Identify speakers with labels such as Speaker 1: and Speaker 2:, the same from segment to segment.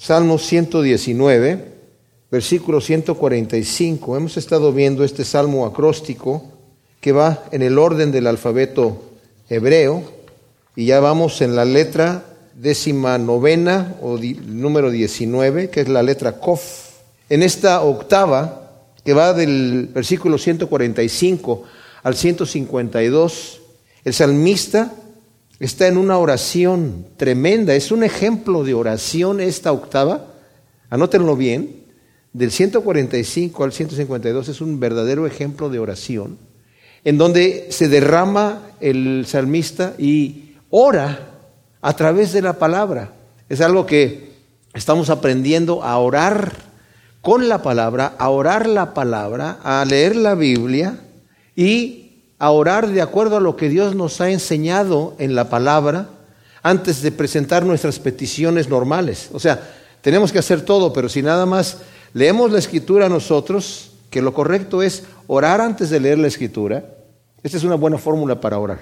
Speaker 1: Salmo 119, versículo 145. Hemos estado viendo este salmo acróstico que va en el orden del alfabeto hebreo y ya vamos en la letra décima novena o número 19, que es la letra Kof. En esta octava, que va del versículo 145 al 152, el salmista está en una oración tremenda, es un ejemplo de oración esta octava, anótenlo bien, del 145 al 152 es un verdadero ejemplo de oración, en donde se derrama el salmista y ora a través de la palabra. Es algo que estamos aprendiendo a orar con la palabra, a orar la palabra, a leer la Biblia y a orar de acuerdo a lo que Dios nos ha enseñado en la palabra antes de presentar nuestras peticiones normales. O sea, tenemos que hacer todo, pero si nada más leemos la escritura nosotros, que lo correcto es orar antes de leer la escritura, esta es una buena fórmula para orar,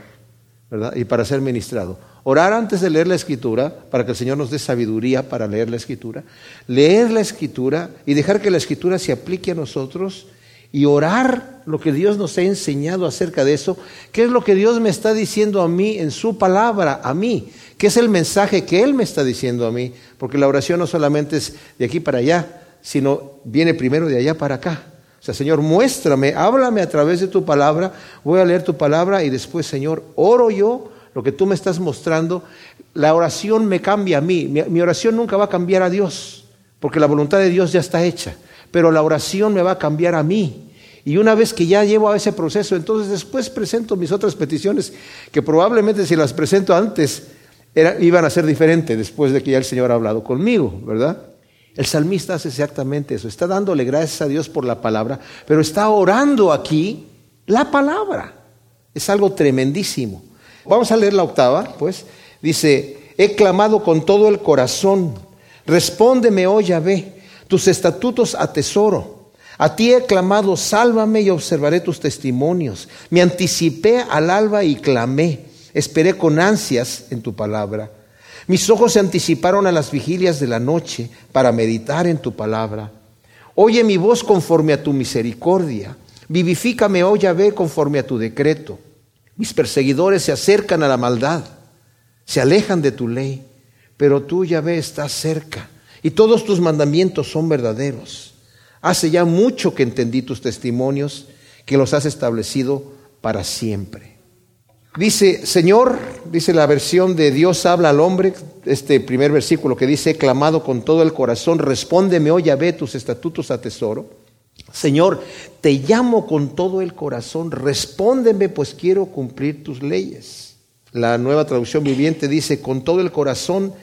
Speaker 1: ¿verdad? Y para ser ministrado. Orar antes de leer la escritura, para que el Señor nos dé sabiduría para leer la escritura. Leer la escritura y dejar que la escritura se aplique a nosotros y orar lo que Dios nos ha enseñado acerca de eso. ¿Qué es lo que Dios me está diciendo a mí en su palabra, a mí? ¿Qué es el mensaje que Él me está diciendo a mí? Porque la oración no solamente es de aquí para allá, sino viene primero de allá para acá. O sea, Señor, muéstrame, háblame a través de tu palabra, voy a leer tu palabra y después, Señor, oro yo lo que tú me estás mostrando, la oración me cambia a mí. Mi, oración nunca va a cambiar a Dios, porque la voluntad de Dios ya está hecha, pero la oración me va a cambiar a mí. Y una vez que ya llevo a ese proceso, entonces después presento mis otras peticiones, que probablemente si las presento antes, iban a ser diferentes después de que ya el Señor ha hablado conmigo, ¿verdad? El salmista hace exactamente eso, está dándole gracias a Dios por la palabra, pero está orando aquí la palabra. Es algo tremendísimo. Vamos a leer la octava, pues. Dice, he clamado con todo el corazón, respóndeme, oh Yahvé, tus estatutos atesoro. A ti he clamado, sálvame y observaré tus testimonios. Me anticipé al alba y clamé, esperé con ansias en tu palabra. Mis ojos se anticiparon a las vigilias de la noche para meditar en tu palabra. Oye mi voz conforme a tu misericordia. Vivifícame, oh Yahvé, conforme a tu decreto. Mis perseguidores se acercan a la maldad, se alejan de tu ley, pero tú, Yahvé, estás cerca y todos tus mandamientos son verdaderos. Hace ya mucho que entendí tus testimonios, que los has establecido para siempre. Dice, Señor, dice la versión de Dios habla al hombre, este primer versículo que dice, he clamado con todo el corazón, respóndeme, oh Yahvé, tus estatutos atesoro. Señor, te llamo con todo el corazón, respóndeme pues quiero cumplir tus leyes. La nueva traducción viviente dice, con todo el corazón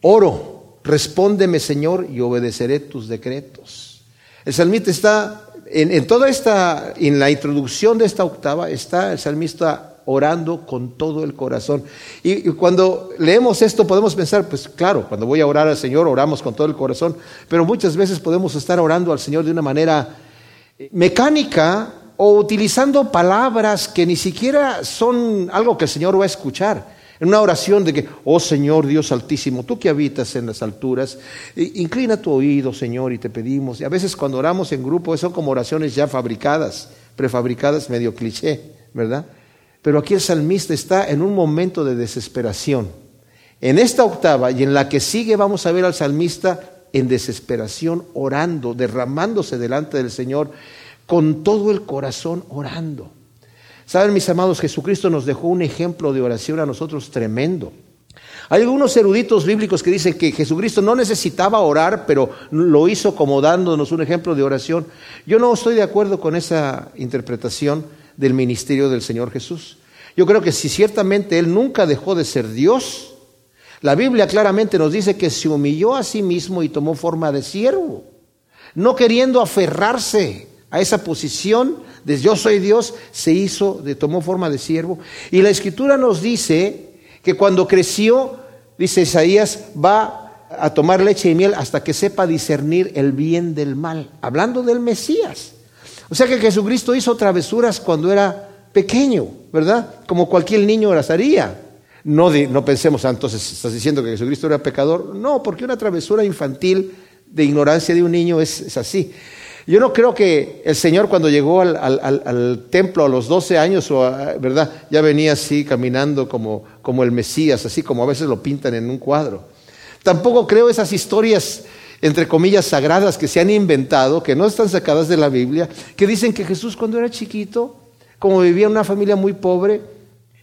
Speaker 1: oro, respóndeme Señor y obedeceré tus decretos. El salmista está, en, toda esta, en la introducción de esta octava, está el salmista orando con todo el corazón. Y, cuando leemos esto podemos pensar, pues claro, cuando voy a orar al Señor oramos con todo el corazón, pero muchas veces podemos estar orando al Señor de una manera mecánica o utilizando palabras que ni siquiera son algo que el Señor va a escuchar. En una oración de que, oh Señor Dios Altísimo, tú que habitas en las alturas, inclina tu oído, Señor, y te pedimos. Y a veces cuando oramos en grupo son como oraciones ya fabricadas, prefabricadas, medio cliché, ¿verdad? Pero aquí el salmista está en un momento de desesperación. En esta octava y en la que sigue vamos a ver al salmista en desesperación, orando, derramándose delante del Señor, con todo el corazón orando. Saben, mis amados, Jesucristo nos dejó un ejemplo de oración a nosotros tremendo. Hay algunos eruditos bíblicos que dicen que Jesucristo no necesitaba orar, pero lo hizo como dándonos un ejemplo de oración. Yo no estoy de acuerdo con esa interpretación del ministerio del Señor Jesús. Yo creo que si ciertamente Él nunca dejó de ser Dios, la Biblia claramente nos dice que se humilló a sí mismo y tomó forma de siervo, no queriendo aferrarse a esa posición de yo soy Dios, se hizo, tomó forma de siervo. Y la escritura nos dice que cuando creció, dice Isaías, va a tomar leche y miel hasta que sepa discernir el bien del mal, hablando del Mesías. O sea que Jesucristo hizo travesuras cuando era pequeño, ¿verdad? Como cualquier niño las haría. No, no pensemos, ah, entonces, ¿estás diciendo que Jesucristo era pecador? No, porque una travesura infantil de ignorancia de un niño es, así. Yo no creo que el Señor cuando llegó al, templo a los 12 años, o ¿verdad? Ya venía así caminando como, como el Mesías, así como a veces lo pintan en un cuadro. Tampoco creo esas historias entre comillas, sagradas que se han inventado, que no están sacadas de la Biblia, que dicen que Jesús cuando era chiquito, como vivía en una familia muy pobre,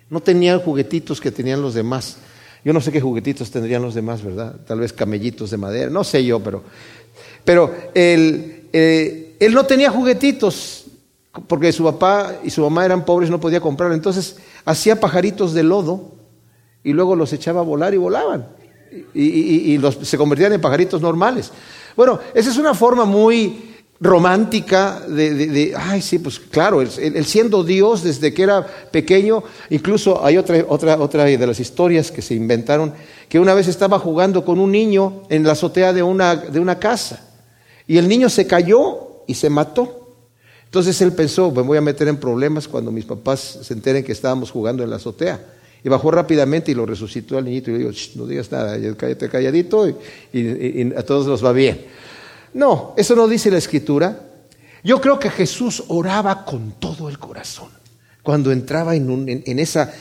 Speaker 1: no tenía juguetitos que tenían los demás. Yo no sé qué juguetitos tendrían los demás, ¿verdad? Tal vez camellitos de madera, no sé yo, pero, pero él, eh, él no tenía juguetitos porque su papá y su mamá eran pobres, no podía comprar. Entonces hacía pajaritos de lodo y luego los echaba a volar y volaban y, se convertían en pajaritos normales. Bueno, esa es una forma muy romántica de, ay, sí, pues claro, él, siendo Dios desde que era pequeño, incluso hay otra, otra, otra de las historias que se inventaron, que una vez estaba jugando con un niño en la azotea de una, de una casa y el niño se cayó y se mató. Entonces él pensó, me voy a meter en problemas cuando mis papás se enteren que estábamos jugando en la azotea. Y bajó rápidamente y lo resucitó al niñito y le dijo, no digas nada, cállate calladito y, a todos nos va bien. No, eso no dice la escritura. Yo creo que Jesús oraba con todo el corazón. Cuando entraba en, esa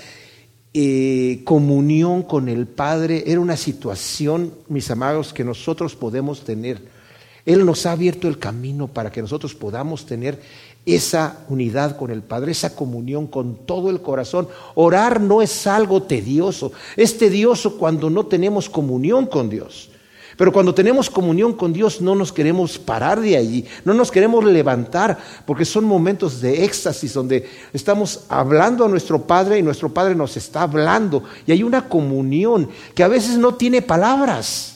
Speaker 1: eh, comunión con el Padre, era una situación, mis amados, que nosotros podemos tener. Él nos ha abierto el camino para que nosotros podamos tener esa unidad con el Padre, esa comunión con todo el corazón. Orar no es algo tedioso, es tedioso cuando no tenemos comunión con Dios. Pero cuando tenemos comunión con Dios no nos queremos parar de allí, no nos queremos levantar, porque son momentos de éxtasis donde estamos hablando a nuestro Padre y nuestro Padre nos está hablando. Y hay una comunión que a veces no tiene palabras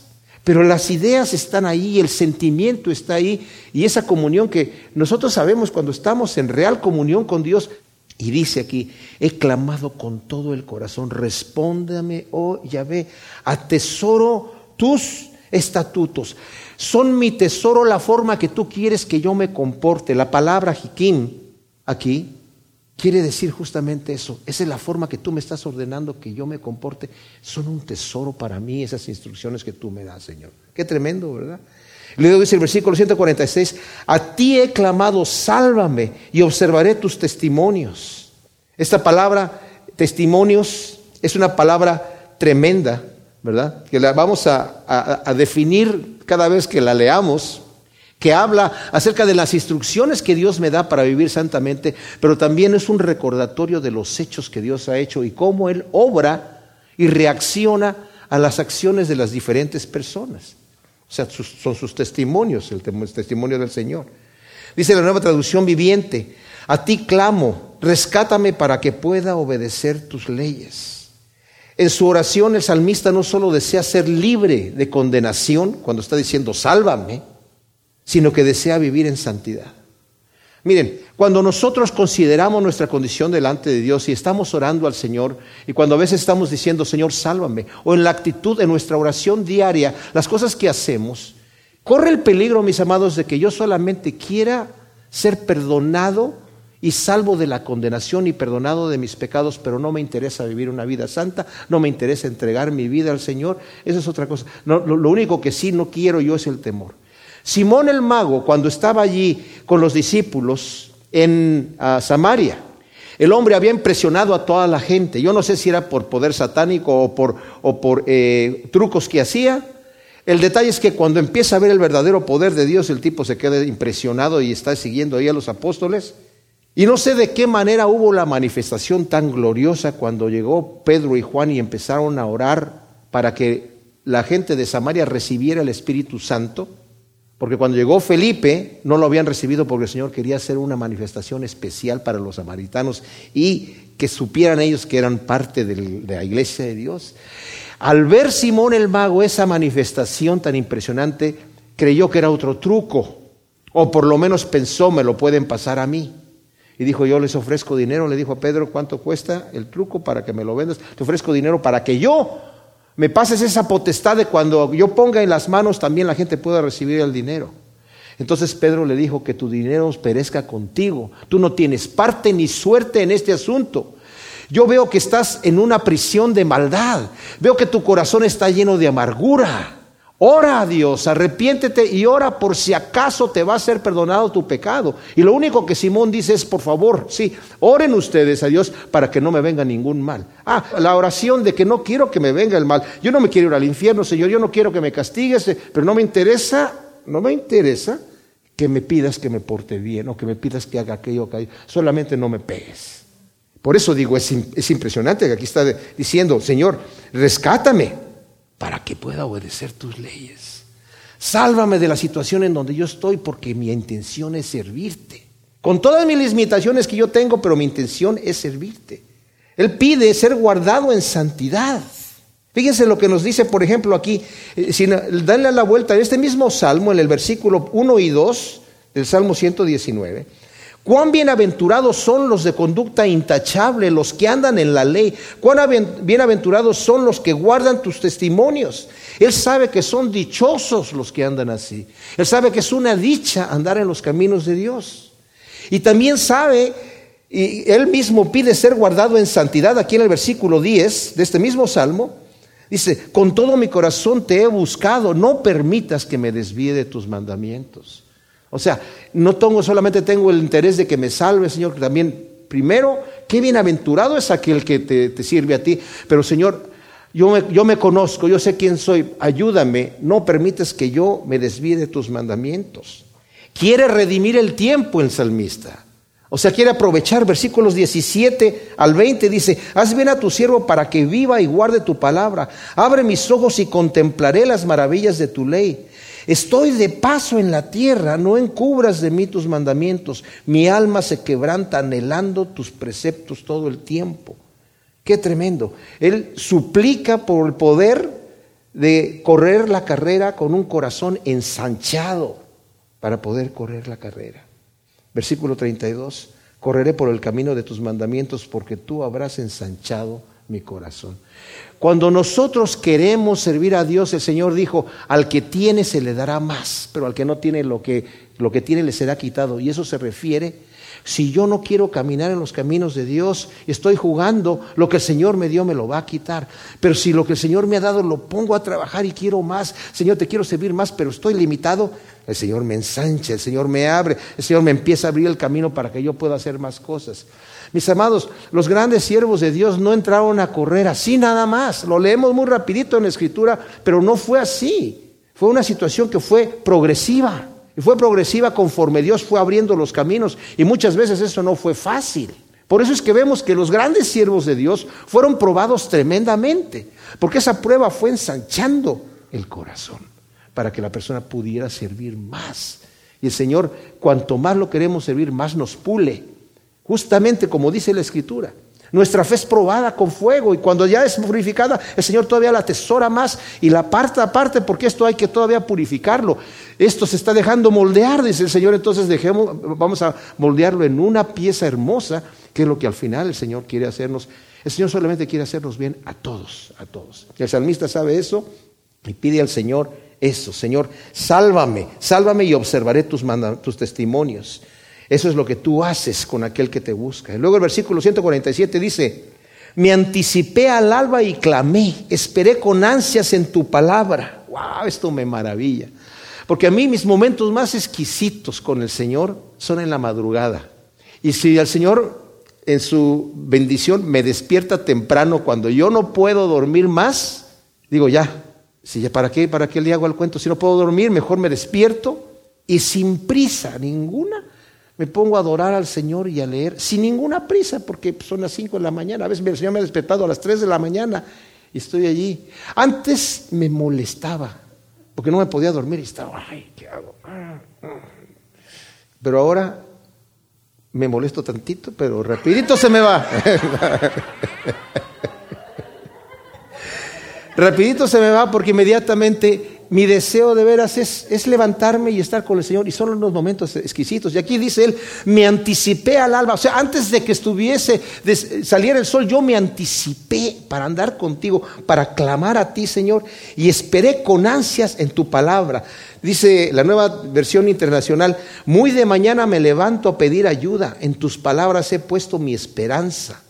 Speaker 1: pero las ideas están ahí, el sentimiento está ahí y esa comunión que nosotros sabemos cuando estamos en real comunión con Dios. Y dice aquí, he clamado con todo el corazón, respóndame, oh Yahvé, atesoro tus estatutos. Son mi tesoro la forma que tú quieres que yo me comporte. La palabra jiquín aquí quiere decir justamente eso. Esa es la forma que tú me estás ordenando que yo me comporte. Son un tesoro para mí esas instrucciones que tú me das, Señor. Qué tremendo, ¿verdad? Luego dice el versículo 146, a ti he clamado, sálvame y observaré tus testimonios. Esta palabra, testimonios, es una palabra tremenda, ¿verdad? Que la vamos a, a definir cada vez que la leamos que habla acerca de las instrucciones que Dios me da para vivir santamente, pero también es un recordatorio de los hechos que Dios ha hecho y cómo Él obra y reacciona a las acciones de las diferentes personas. O sea, son sus testimonios, el testimonio del Señor. Dice la nueva traducción viviente, a ti clamo, rescátame para que pueda obedecer tus leyes. En su oración el salmista no solo desea ser libre de condenación, cuando está diciendo, sálvame, sino que desea vivir en santidad. Miren, cuando nosotros consideramos nuestra condición delante de Dios y estamos orando al Señor, y cuando a veces estamos diciendo, Señor, sálvame, o en la actitud de nuestra oración diaria, las cosas que hacemos, corre el peligro, mis amados, de que yo solamente quiera ser perdonado y salvo de la condenación y perdonado de mis pecados, pero no me interesa vivir una vida santa, no me interesa entregar mi vida al Señor, eso es otra cosa. lo, lo único que sí no quiero yo es el temor. Simón el mago, cuando estaba allí con los discípulos en ah, Samaria, el hombre había impresionado a toda la gente. Yo no sé si era por poder satánico o por, eh, trucos que hacía. El detalle es que cuando empieza a ver el verdadero poder de Dios, el tipo se queda impresionado y está siguiendo ahí a los apóstoles. Y no sé de qué manera hubo la manifestación tan gloriosa cuando llegó Pedro y Juan y empezaron a orar para que la gente de Samaria recibiera el Espíritu Santo. Porque cuando llegó Felipe no lo habían recibido porque el Señor quería hacer una manifestación especial para los samaritanos y que supieran ellos que eran parte de la iglesia de Dios. Al ver Simón el mago esa manifestación tan impresionante, creyó que era otro truco, o por lo menos pensó, me lo pueden pasar a mí. Y dijo, yo les ofrezco dinero, le dijo a Pedro, ¿cuánto cuesta el truco para que me lo vendas? Te ofrezco dinero para que yo me pases esa potestad de cuando yo ponga en las manos también la gente pueda recibir el dinero. Entonces Pedro le dijo que tu dinero perezca contigo. Tú no tienes parte ni suerte en este asunto. Yo veo que estás en una prisión de maldad. Veo que tu corazón está lleno de amargura. Ora a Dios, arrepiéntete y ora por si acaso te va a ser perdonado tu pecado. Y lo único que Simón dice es, por favor, sí, oren ustedes a Dios para que no me venga ningún mal. Ah, la oración de que no quiero que me venga el mal. Yo no me quiero ir al infierno, Señor, yo no quiero que me castigues, pero no me interesa, no me interesa que me pidas que me porte bien o que me pidas que haga aquello, que solamente no me pegues. Por eso digo, es, es impresionante que aquí está diciendo, Señor, rescátame para que pueda obedecer tus leyes. Sálvame de la situación en donde yo estoy porque mi intención es servirte. Con todas mis limitaciones que yo tengo, pero mi intención es servirte. Él pide ser guardado en santidad. Fíjense lo que nos dice, por ejemplo, aquí, eh, sin darle la vuelta, en este mismo salmo, en el versículo 1 y 2 del Salmo 119. Cuán bienaventurados son los de conducta intachable, los que andan en la ley. Cuán bienaventurados son los que guardan tus testimonios. Él sabe que son dichosos los que andan así. Él sabe que es una dicha andar en los caminos de Dios. Y también sabe, y él mismo pide ser guardado en santidad, aquí en el versículo 10 de este mismo salmo, dice, con todo mi corazón te he buscado, no permitas que me desvíe de tus mandamientos. O sea, no tengo, solamente tengo el interés de que me salve, Señor, que también, primero, qué bienaventurado es aquel que te, sirve a ti, pero Señor, yo me, yo me, conozco, yo sé quién soy, ayúdame, no permites que yo me desvíe de tus mandamientos. Quiere redimir el tiempo el salmista. O sea, quiere aprovechar versículos 17 al 20, dice, haz bien a tu siervo para que viva y guarde tu palabra. Abre mis ojos y contemplaré las maravillas de tu ley. Estoy de paso en la tierra, no encubras de mí tus mandamientos. Mi alma se quebranta anhelando tus preceptos todo el tiempo. Qué tremendo. Él suplica por el poder de correr la carrera con un corazón ensanchado para poder correr la carrera. Versículo 32. Correré por el camino de tus mandamientos porque tú habrás ensanchado mi corazón. Cuando nosotros queremos servir a Dios, el Señor dijo, al que tiene se le dará más, pero al que no tiene lo que, lo que tiene le será quitado. Y eso se refiere, si yo no quiero caminar en los caminos de Dios, estoy jugando, lo que el Señor me dio me lo va a quitar. Pero si lo que el Señor me ha dado lo pongo a trabajar y quiero más, Señor, te quiero servir más, pero estoy limitado, el Señor me ensancha, el Señor me abre, el Señor me empieza a abrir el camino para que yo pueda hacer más cosas. Mis amados, los grandes siervos de Dios no entraron a correr así nada más. Lo leemos muy rapidito en la escritura, pero no fue así. Fue una situación que fue progresiva. Y fue progresiva conforme Dios fue abriendo los caminos. Y muchas veces eso no fue fácil. Por eso es que vemos que los grandes siervos de Dios fueron probados tremendamente. Porque esa prueba fue ensanchando el corazón para que la persona pudiera servir más. Y el Señor, cuanto más lo queremos servir, más nos pule Justamente como dice la Escritura. Nuestra fe es probada con fuego y cuando ya es purificada, el Señor todavía la atesora más y la aparta aparte porque esto hay que todavía purificarlo. Esto se está dejando moldear, dice el Señor, entonces dejemos, vamos a moldearlo en una pieza hermosa, que es lo que al final el Señor quiere hacernos. El Señor solamente quiere hacernos bien a todos, a todos. El salmista sabe eso y pide al Señor eso, Señor, sálvame, sálvame y observaré tus, tus testimonios. Eso es lo que tú haces con aquel que te busca. Y luego el versículo 147 dice, me anticipé al alba y clamé, esperé con ansias en tu palabra. ¡Wow! Esto me maravilla. Porque a mí mis momentos más exquisitos con el Señor son en la madrugada. Y si el Señor en su bendición me despierta temprano cuando yo no puedo dormir más, digo ya, si ya ¿para qué, para qué le hago el cuento? Si no puedo dormir, mejor me despierto y sin prisa ninguna me pongo a adorar al Señor y a leer sin ninguna prisa, porque son las 5 de la mañana. A veces el Señor me ha despertado a las 3 de la mañana y estoy allí. Antes me molestaba, porque no me podía dormir y estaba, ay, ¿qué hago? Pero ahora me molesto tantito, pero rapidito se me va. rapidito se me va porque inmediatamente mi deseo de veras es, levantarme y estar con el Señor y son unos momentos exquisitos. Y aquí dice él, me anticipé al alba, o sea, antes de que estuviese, de, saliera el sol, yo me anticipé para andar contigo, para clamar a ti, Señor, y esperé con ansias en tu palabra. Dice la nueva versión internacional, muy de mañana me levanto a pedir ayuda, en tus palabras he puesto mi esperanza.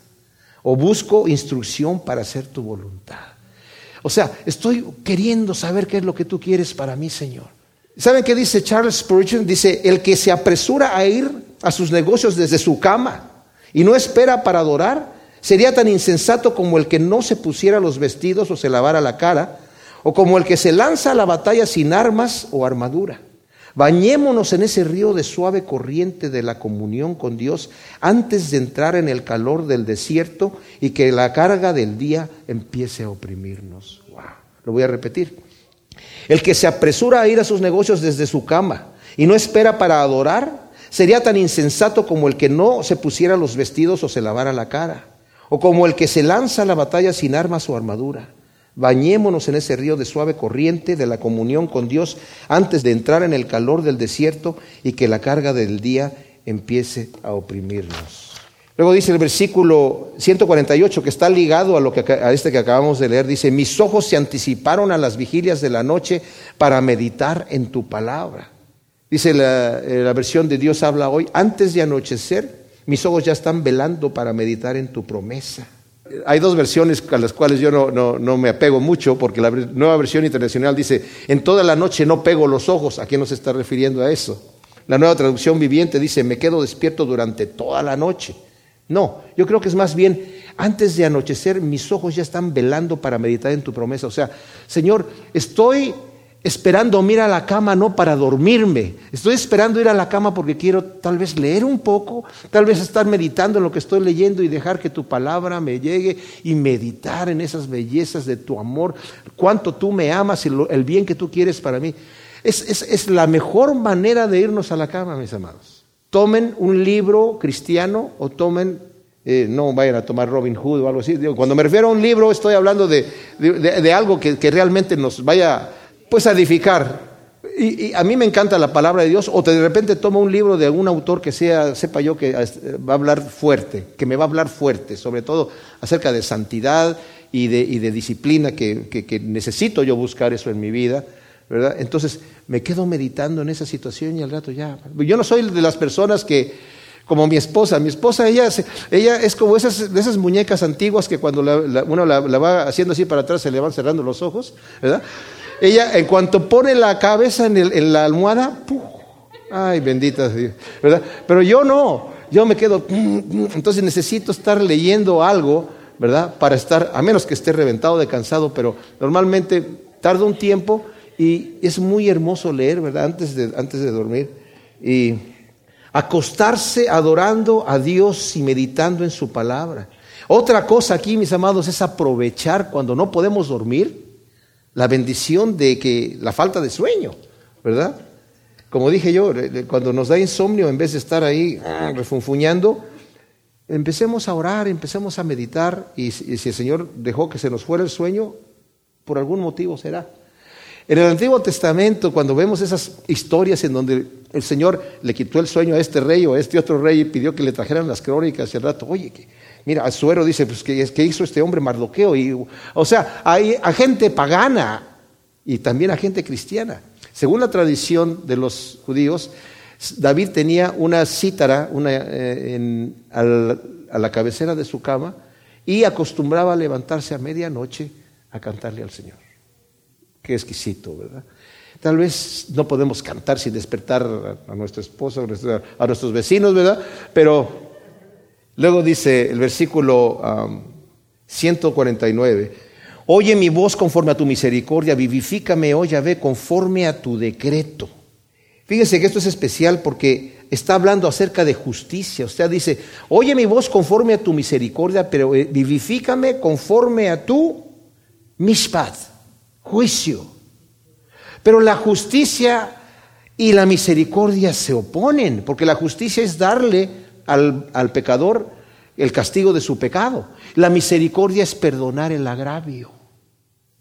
Speaker 1: o busco instrucción para hacer tu voluntad. O sea, estoy queriendo saber qué es lo que tú quieres para mí, Señor. ¿Saben qué dice Charles Spurgeon? Dice, el que se apresura a ir a sus negocios desde su cama y no espera para adorar, sería tan insensato como el que no se pusiera los vestidos o se lavara la cara, o como el que se lanza a la batalla sin armas o armadura. Bañémonos en ese río de suave corriente de la comunión con Dios antes de entrar en el calor del desierto y que la carga del día empiece a oprimirnos. Lo voy a repetir. El que se apresura a ir a sus negocios desde su cama y no espera para adorar, sería tan insensato como el que no se pusiera los vestidos o se lavara la cara, o como el que se lanza a la batalla sin armas o armadura. Bañémonos en ese río de suave corriente de la comunión con Dios antes de entrar en el calor del desierto y que la carga del día empiece a oprimirnos. Luego dice el versículo 148 que está ligado a lo que a este que acabamos de leer, dice, "Mis ojos se anticiparon a las vigilias de la noche para meditar en tu palabra." Dice la, eh, la versión de Dios habla hoy, antes de anochecer, mis ojos ya están velando para meditar en tu promesa. Hay dos versiones a las cuales yo no, me apego mucho, porque la nueva versión internacional dice, en toda la noche no pego los ojos. ¿A quién nos está refiriendo a eso? La nueva traducción viviente dice, me quedo despierto durante toda la noche. No, yo creo que es más bien, antes de anochecer, mis ojos ya están velando para meditar en tu promesa. O sea, Señor, estoy esperando ir a la cama no para dormirme, estoy esperando ir a la cama porque quiero tal vez leer un poco, tal vez estar meditando en lo que estoy leyendo y dejar que tu palabra me llegue y meditar en esas bellezas de tu amor, cuánto tú me amas y el bien que tú quieres para mí. Es, la mejor manera de irnos a la cama, mis amados. Tomen un libro cristiano o tomen eh, no vayan a tomar Robin Hood o algo así. Cuando me refiero a un libro, estoy hablando de, algo que, que, realmente nos vaya pues a edificar. Y, a mí me encanta la palabra de Dios, o de repente tomo un libro de algún autor que sea, sepa yo que va a hablar fuerte, que me va a hablar fuerte, sobre todo acerca de santidad y de, y de disciplina, que, que, necesito yo buscar eso en mi vida, ¿verdad? Entonces me quedo meditando en esa situación y al rato ya. Yo no soy de las personas que, como mi esposa. Mi esposa, ella, ella es como esas, de esas muñecas antiguas que cuando uno la, la, va haciendo así para atrás se le van cerrando los ojos, ¿verdad? Ella, en cuanto pone la cabeza en, la almohada, ay, bendita Dios, ¿verdad? Pero yo no, yo me quedo, entonces necesito estar leyendo algo, ¿verdad? Para estar, a menos que esté reventado de cansado, pero normalmente tarda un tiempo y es muy hermoso leer, ¿verdad? Antes de, antes de dormir. Y acostarse adorando a Dios y meditando en su palabra. Otra cosa aquí, mis amados, es aprovechar cuando no podemos dormir la bendición de que la falta de sueño, ¿verdad? Como dije yo, cuando nos da insomnio, en vez de estar ahí ah, refunfuñando, empecemos a orar, empecemos a meditar y, si el Señor dejó que se nos fuera el sueño, por algún motivo será. En el Antiguo Testamento, cuando vemos esas historias en donde el Señor le quitó el sueño a este rey o a este otro rey y pidió que le trajeran las crónicas y al rato, oye, que Mira, Azuero dice, pues, ¿qué, hizo este hombre Mardoqueo? O sea, hay a gente pagana y también a gente cristiana. Según la tradición de los judíos, David tenía una cítara una, eh, a la cabecera de su cama y acostumbraba a levantarse a medianoche a cantarle al Señor. Qué exquisito, ¿verdad? Tal vez no podemos cantar sin despertar a nuestra esposa, a nuestros vecinos, ¿verdad? Pero Luego dice el versículo 149, oye mi voz conforme a tu misericordia, vivifícame, oh ve conforme a tu decreto. Fíjese que esto es especial porque está hablando acerca de justicia. Usted dice, oye mi voz conforme a tu misericordia, pero eh, vivifícame conforme a tu mishpat, juicio. Pero la justicia y la misericordia se oponen, porque la justicia es darle al, pecador el castigo de su pecado. La misericordia es perdonar el agravio.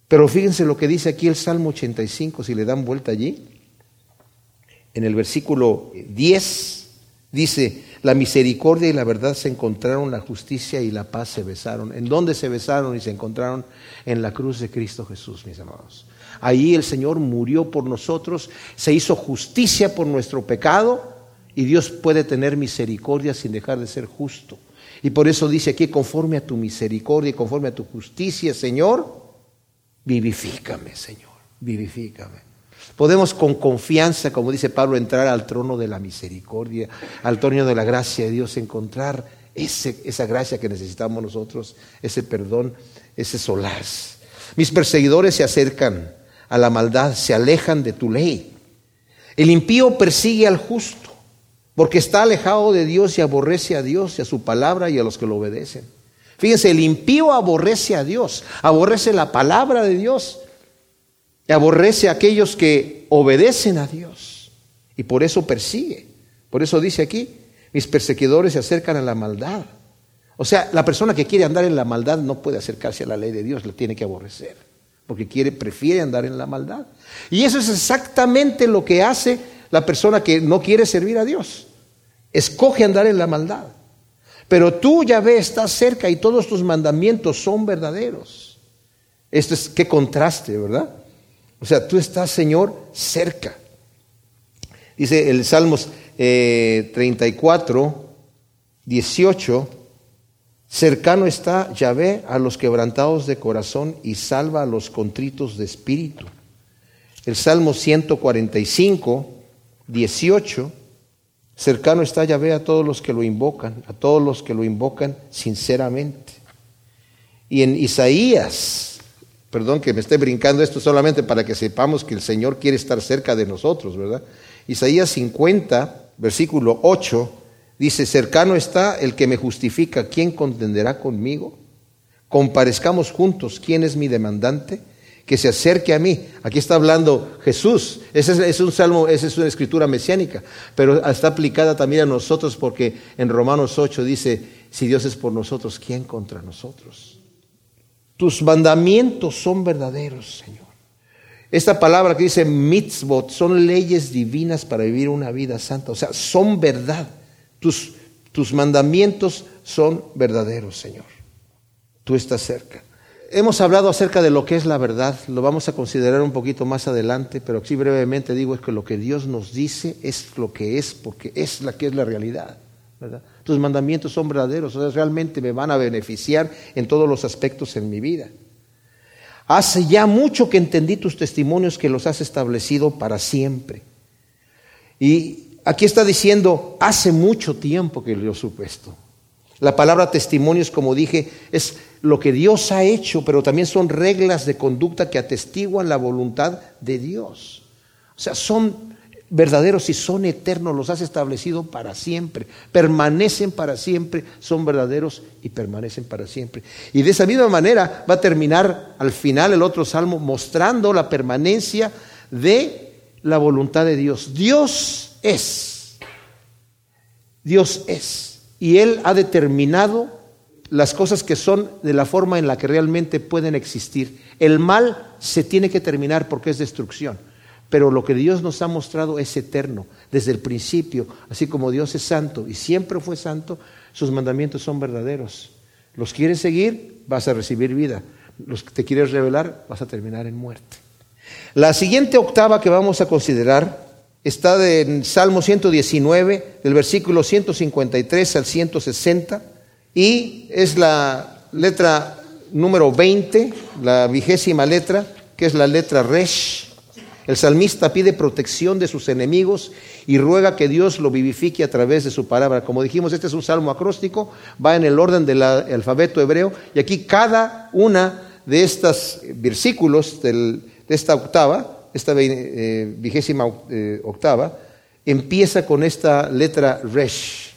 Speaker 1: Pero fíjense lo que dice aquí el Salmo 85, si le dan vuelta allí. En el versículo 10 dice, la misericordia y la verdad se encontraron, la justicia y la paz se besaron. ¿En dónde se besaron y se encontraron? En la cruz de Cristo Jesús, mis amados. Ahí el Señor murió por nosotros, se hizo justicia por nuestro pecado y Dios puede tener misericordia sin dejar de ser justo. Y por eso dice aquí, conforme a tu misericordia y conforme a tu justicia, Señor, vivifícame, Señor, vivifícame. Podemos con confianza, como dice Pablo, entrar al trono de la misericordia, al trono de la gracia de Dios, encontrar esa gracia que necesitamos nosotros, ese perdón, ese solaz. Mis perseguidores se acercan a la maldad, se alejan de tu ley. El impío persigue al justo, porque está alejado de Dios y aborrece a Dios y a su palabra y a los que lo obedecen. Fíjense, el impío aborrece a Dios, aborrece la palabra de Dios, y aborrece a aquellos que obedecen a Dios, y por eso persigue. Por eso dice aquí, mis perseguidores se acercan a la maldad. O sea, la persona que quiere andar en la maldad no puede acercarse a la ley de Dios, la tiene que aborrecer, porque quiere, prefiere andar en la maldad. Y eso es exactamente lo que hace la persona que no quiere servir a Dios. Escoge andar en la maldad. Pero tú, ya ves, estás cerca y todos tus mandamientos son verdaderos. Esto es qué contraste, ¿verdad? O sea, tú estás, Señor, cerca. Dice el Salmos 34, eh, 18, cercano está Yahvé a los quebrantados de corazón y salva a los contritos de espíritu. El Salmo 145, 18, cercano está Yahvé a todos los que lo invocan, a todos los que lo invocan sinceramente. Y en Isaías, perdón que me esté brincando esto solamente para que sepamos que el Señor quiere estar cerca de nosotros, ¿verdad? Isaías 50, versículo 8, dice, cercano está el que me justifica, ¿quién contenderá conmigo? Comparezcamos juntos, ¿quién es mi demandante? Que se acerque a mí. Aquí está hablando Jesús. Ese es, un salmo, esa es una escritura mesiánica, pero está aplicada también a nosotros porque en Romanos 8 dice, si Dios es por nosotros, ¿quién contra nosotros? Tus mandamientos son verdaderos, Señor. Esta palabra que dice mitzvot son leyes divinas para vivir una vida santa. O sea, son verdad. Tus, tus mandamientos son verdaderos, Señor. Tú estás cerca. Hemos hablado acerca de lo que es la verdad, lo vamos a considerar un poquito más adelante, pero aquí brevemente digo es que lo que Dios nos dice es lo que es, porque es la que es la realidad. Tus mandamientos son verdaderos, o sea, realmente me van a beneficiar en todos los aspectos en mi vida. Hace ya mucho que entendí tus testimonios que los has establecido para siempre. Y aquí está diciendo, hace mucho tiempo que yo supe esto. La palabra testimonios, como dije, es lo que Dios ha hecho, pero también son reglas de conducta que atestiguan la voluntad de Dios. O sea, son verdaderos y son eternos, los has establecido para siempre, permanecen para siempre, son verdaderos y permanecen para siempre. Y de esa misma manera va a terminar al final el otro salmo mostrando la permanencia de la voluntad de Dios. Dios es, Dios es, y Él ha determinado las cosas que son de la forma en la que realmente pueden existir. El mal se tiene que terminar porque es destrucción. Pero lo que Dios nos ha mostrado es eterno, desde el principio, así como Dios es santo y siempre fue santo, sus mandamientos son verdaderos. Los quieres seguir, vas a recibir vida. Los que te quieres revelar, vas a terminar en muerte. La siguiente octava que vamos a considerar está en Salmo 119, del versículo 153 al 160, y es la letra número 20, la vigésima letra, que es la letra Resh. El salmista pide protección de sus enemigos y ruega que Dios lo vivifique a través de su palabra. Como dijimos, este es un salmo acróstico, va en el orden del alfabeto hebreo y aquí cada una de estos versículos de esta octava, esta eh, vigésima eh, octava, empieza con esta letra resh.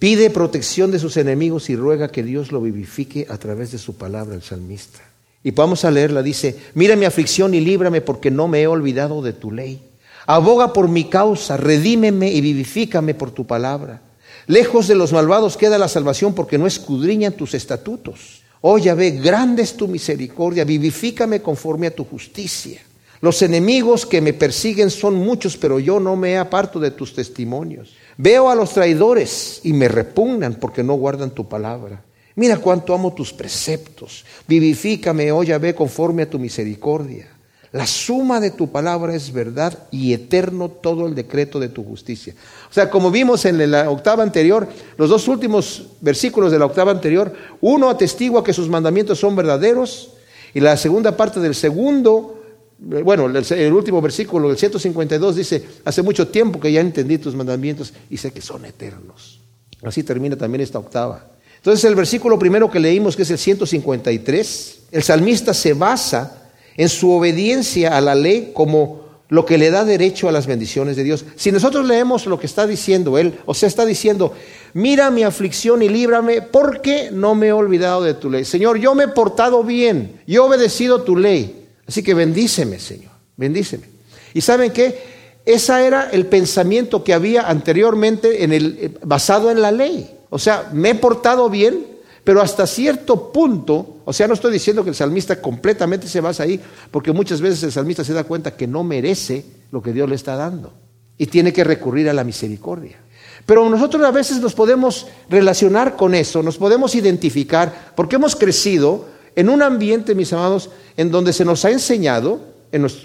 Speaker 1: Pide protección de sus enemigos y ruega que Dios lo vivifique a través de su palabra, el salmista. Y vamos a leerla, dice, mira mi aflicción y líbrame porque no me he olvidado de tu ley. Aboga por mi causa, redímeme y vivifícame por tu palabra. Lejos de los malvados queda la salvación porque no escudriñan tus estatutos. Oh ve grande es tu misericordia, vivifícame conforme a tu justicia. Los enemigos que me persiguen son muchos, pero yo no me aparto de tus testimonios. Veo a los traidores y me repugnan porque no guardan tu palabra. Mira cuánto amo tus preceptos. Vivifícame, oh ve conforme a tu misericordia. La suma de tu palabra es verdad y eterno todo el decreto de tu justicia. O sea, como vimos en la octava anterior, los dos últimos versículos de la octava anterior, uno atestigua que sus mandamientos son verdaderos y la segunda parte del segundo, bueno, el, último versículo, el 152 dice, hace mucho tiempo que ya entendí tus mandamientos y sé que son eternos. Así termina también esta octava. Entonces el versículo primero que leímos, que es el 153, el salmista se basa en su obediencia a la ley como lo que le da derecho a las bendiciones de Dios. Si nosotros leemos lo que está diciendo él, o sea, está diciendo, mira mi aflicción y líbrame porque no me he olvidado de tu ley. Señor, yo me he portado bien, yo he obedecido tu ley. Así que bendíceme, Señor, bendíceme. ¿Y saben qué? Ese era el pensamiento que había anteriormente en el, eh, basado en la ley. O sea, me he portado bien, pero hasta cierto punto, o sea, no estoy diciendo que el salmista completamente se basa ahí, porque muchas veces el salmista se da cuenta que no merece lo que Dios le está dando y tiene que recurrir a la misericordia. Pero nosotros a veces nos podemos relacionar con eso, nos podemos identificar, porque hemos crecido en un ambiente, mis amados, en donde se nos ha enseñado,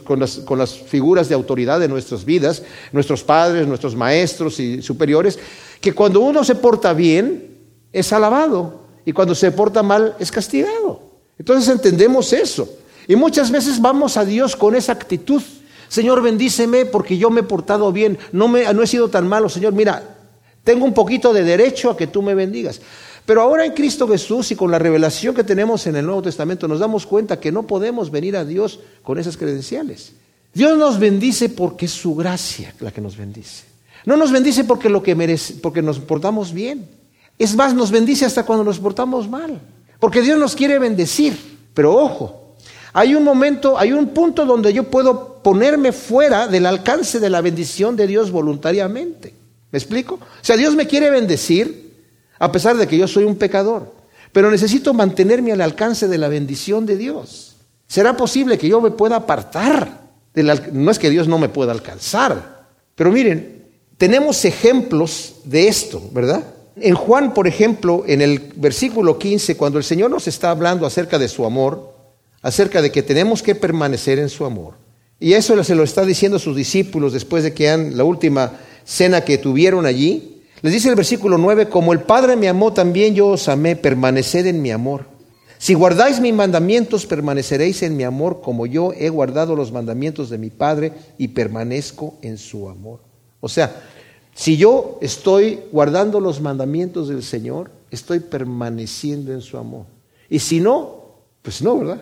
Speaker 1: con, las, con, las, figuras de autoridad de nuestras vidas, nuestros padres, nuestros maestros y superiores, que cuando uno se porta bien, es alabado y cuando se porta mal es castigado. Entonces entendemos eso. Y muchas veces vamos a Dios con esa actitud. Señor, bendíceme porque yo me he portado bien, no, me, no he sido tan malo. Señor, mira, tengo un poquito de derecho a que tú me bendigas. Pero ahora en Cristo Jesús y con la revelación que tenemos en el Nuevo Testamento nos damos cuenta que no podemos venir a Dios con esas credenciales. Dios nos bendice porque es su gracia la que nos bendice. No nos bendice porque, lo que merece, porque nos portamos bien. Es más, nos bendice hasta cuando nos portamos mal. Porque Dios nos quiere bendecir. Pero ojo, hay un momento, hay un punto donde yo puedo ponerme fuera del alcance de la bendición de Dios voluntariamente. ¿Me explico? O sea, Dios me quiere bendecir a pesar de que yo soy un pecador. Pero necesito mantenerme al alcance de la bendición de Dios. ¿Será posible que yo me pueda apartar? no es que Dios no me pueda alcanzar. Pero miren, tenemos ejemplos de esto, ¿verdad? En Juan, por ejemplo, en el versículo 15, cuando el Señor nos está hablando acerca de su amor, acerca de que tenemos que permanecer en su amor, y eso se lo está diciendo a sus discípulos después de que han la última cena que tuvieron allí, les dice el versículo 9, como el Padre me amó, también yo os amé, permaneced en mi amor. Si guardáis mis mandamientos, permaneceréis en mi amor, como yo he guardado los mandamientos de mi Padre y permanezco en su amor. O sea, si yo estoy guardando los mandamientos del Señor, estoy permaneciendo en su amor. Y si no, pues no, ¿verdad?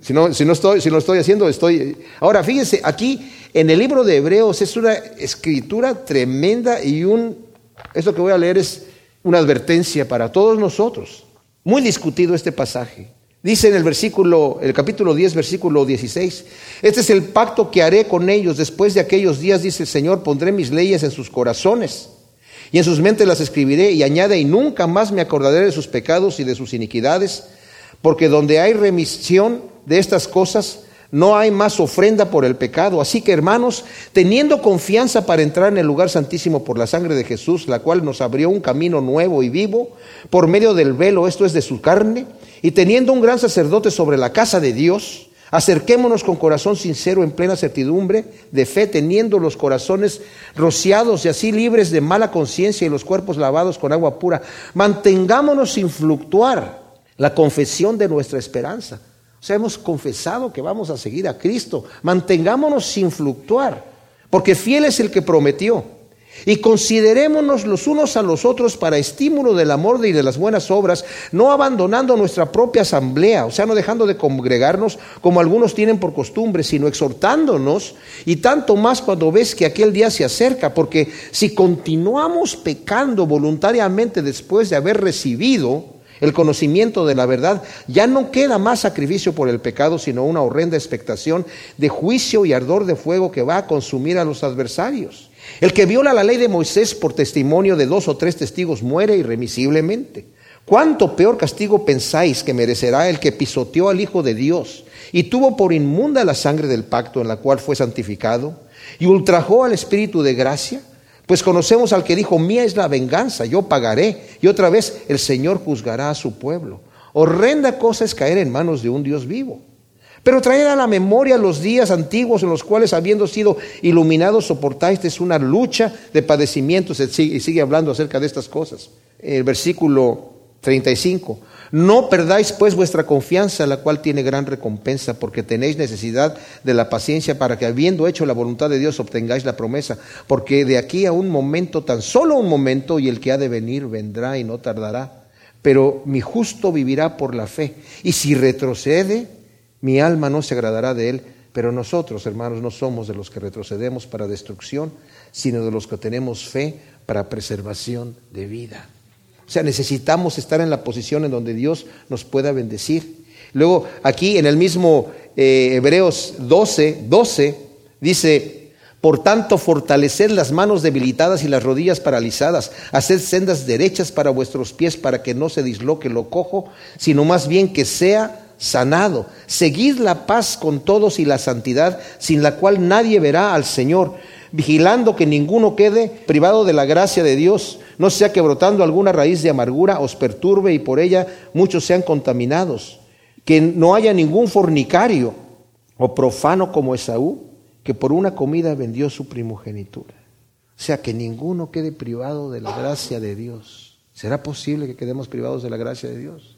Speaker 1: Si no, si no, estoy, si lo estoy haciendo, estoy... Ahora, fíjense, aquí en el libro de Hebreos es una escritura tremenda y un... Esto que voy a leer es una advertencia para todos nosotros. Muy discutido este pasaje. Dice en el versículo, el capítulo 10, versículo 16, este es el pacto que haré con ellos después de aquellos días, dice el Señor, pondré mis leyes en sus corazones y en sus mentes las escribiré y añade, y nunca más me acordaré de sus pecados y de sus iniquidades, porque donde hay remisión de estas cosas, no hay más ofrenda por el pecado. Así que hermanos, teniendo confianza para entrar en el lugar santísimo por la sangre de Jesús, la cual nos abrió un camino nuevo y vivo por medio del velo, esto es de su carne, y teniendo un gran sacerdote sobre la casa de Dios, acerquémonos con corazón sincero en plena certidumbre de fe, teniendo los corazones rociados y así libres de mala conciencia y los cuerpos lavados con agua pura. Mantengámonos sin fluctuar la confesión de nuestra esperanza. O sea, hemos confesado que vamos a seguir a Cristo. Mantengámonos sin fluctuar, porque fiel es el que prometió. Y considerémonos los unos a los otros para estímulo del amor y de las buenas obras, no abandonando nuestra propia asamblea, o sea, no dejando de congregarnos como algunos tienen por costumbre, sino exhortándonos, y tanto más cuando ves que aquel día se acerca, porque si continuamos pecando voluntariamente después de haber recibido el conocimiento de la verdad, ya no queda más sacrificio por el pecado, sino una horrenda expectación de juicio y ardor de fuego que va a consumir a los adversarios. El que viola la ley de Moisés por testimonio de dos o tres testigos muere irremisiblemente. ¿Cuánto peor castigo pensáis que merecerá el que pisoteó al Hijo de Dios y tuvo por inmunda la sangre del pacto en la cual fue santificado y ultrajó al Espíritu de gracia? Pues conocemos al que dijo, mía es la venganza, yo pagaré. Y otra vez el Señor juzgará a su pueblo. Horrenda cosa es caer en manos de un Dios vivo. Pero traer a la memoria los días antiguos en los cuales, habiendo sido iluminados, soportasteis una lucha de padecimientos. Y sigue hablando acerca de estas cosas. El versículo 35. No perdáis pues vuestra confianza, la cual tiene gran recompensa, porque tenéis necesidad de la paciencia para que, habiendo hecho la voluntad de Dios, obtengáis la promesa. Porque de aquí a un momento, tan solo un momento, y el que ha de venir vendrá y no tardará. Pero mi justo vivirá por la fe. Y si retrocede, mi alma no se agradará de él. Pero nosotros, hermanos, no somos de los que retrocedemos para destrucción, sino de los que tenemos fe para preservación de vida. Sea, necesitamos estar en la posición en donde Dios nos pueda bendecir. Luego, aquí en el mismo eh, Hebreos 12, 12, dice, por tanto, fortaleced las manos debilitadas y las rodillas paralizadas, haced sendas derechas para vuestros pies para que no se disloque lo cojo, sino más bien que sea sanado. Seguid la paz con todos y la santidad, sin la cual nadie verá al Señor, vigilando que ninguno quede privado de la gracia de Dios no sea que brotando alguna raíz de amargura os perturbe y por ella muchos sean contaminados. Que no haya ningún fornicario o profano como Esaú, que por una comida vendió su primogenitura. O sea, que ninguno quede privado de la gracia de Dios. ¿Será posible que quedemos privados de la gracia de Dios?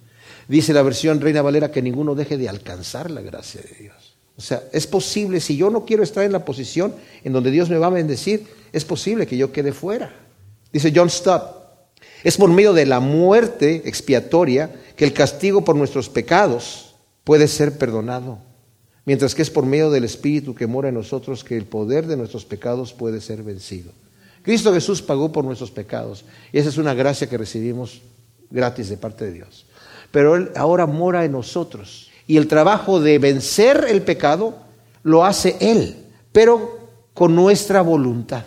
Speaker 1: Dice la versión Reina Valera que ninguno deje de alcanzar la gracia de Dios. O sea, es posible, si yo no quiero estar en la posición en donde Dios me va a bendecir, es posible que yo quede fuera. Dice John Stott, es por medio de la muerte expiatoria que el castigo por nuestros pecados puede ser perdonado, mientras que es por medio del Espíritu que mora en nosotros que el poder de nuestros pecados puede ser vencido. Cristo Jesús pagó por nuestros pecados y esa es una gracia que recibimos gratis de parte de Dios. Pero Él ahora mora en nosotros y el trabajo de vencer el pecado lo hace Él, pero con nuestra voluntad,